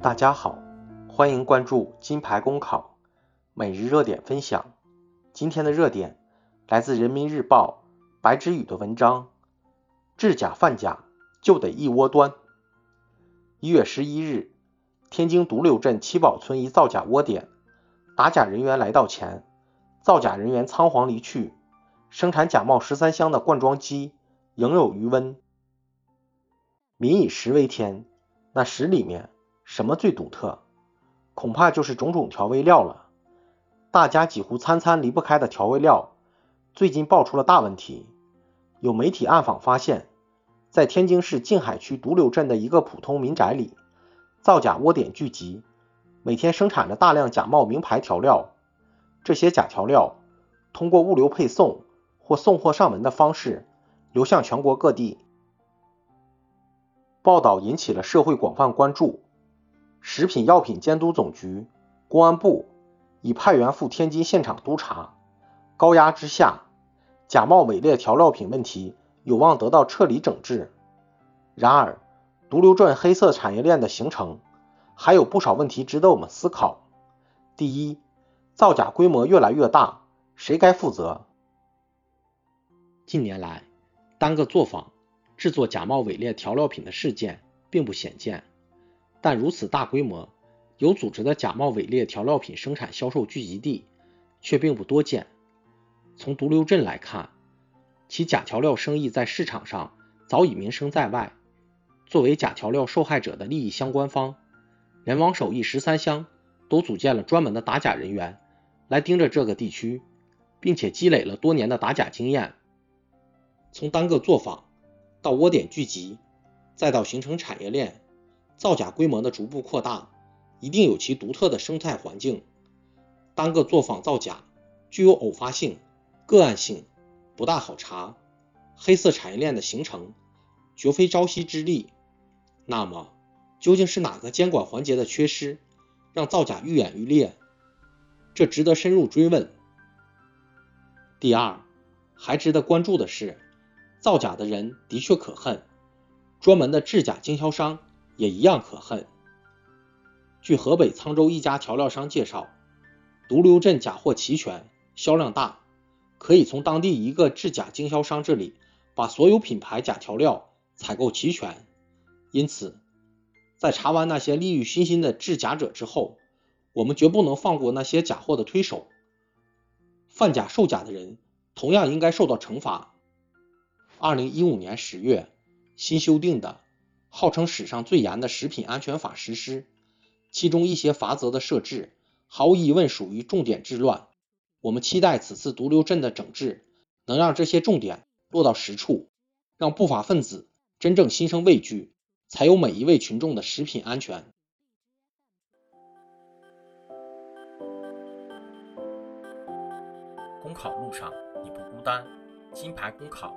大家好，欢迎关注金牌公考每日热点分享。今天的热点来自人民日报白之宇的文章：制假贩假就得一窝端。一月十一日，天津独流镇七宝村一造假窝点，打假人员来到前，造假人员仓皇离去，生产假冒十三香的灌装机仍有余温。民以食为天，那食里面。什么最独特？恐怕就是种种调味料了。大家几乎餐餐离不开的调味料，最近爆出了大问题。有媒体暗访发现，在天津市静海区独流镇的一个普通民宅里，造假窝点聚集，每天生产着大量假冒名牌调料。这些假调料通过物流配送或送货上门的方式流向全国各地。报道引起了社会广泛关注。食品药品监督总局、公安部已派员赴天津现场督查，高压之下，假冒伪劣调料品问题有望得到彻底整治。然而，毒流镇黑色产业链的形成还有不少问题值得我们思考。第一，造假规模越来越大，谁该负责？近年来，单个作坊制作假冒伪劣调料品的事件并不鲜见。但如此大规模、有组织的假冒伪劣调料品生产销售聚集地却并不多见。从独流镇来看，其假调料生意在市场上早已名声在外。作为假调料受害者的利益相关方，人王手艺十三香都组建了专门的打假人员来盯着这个地区，并且积累了多年的打假经验。从单个作坊到窝点聚集，再到形成产业链。造假规模的逐步扩大，一定有其独特的生态环境。单个作坊造假具有偶发性、个案性，不大好查。黑色产业链的形成绝非朝夕之力。那么，究竟是哪个监管环节的缺失，让造假愈演愈烈？这值得深入追问。第二，还值得关注的是，造假的人的确可恨，专门的制假经销商。也一样可恨。据河北沧州一家调料商介绍，独流镇假货齐全，销量大，可以从当地一个制假经销商这里把所有品牌假调料采购齐全。因此，在查完那些利欲熏心的制假者之后，我们绝不能放过那些假货的推手。贩假售假的人同样应该受到惩罚。二零一五年十月新修订的。号称史上最严的食品安全法实施，其中一些法则的设置，毫无疑问属于重点治乱。我们期待此次独流镇的整治，能让这些重点落到实处，让不法分子真正心生畏惧，才有每一位群众的食品安全。公考路上你不孤单，金牌公考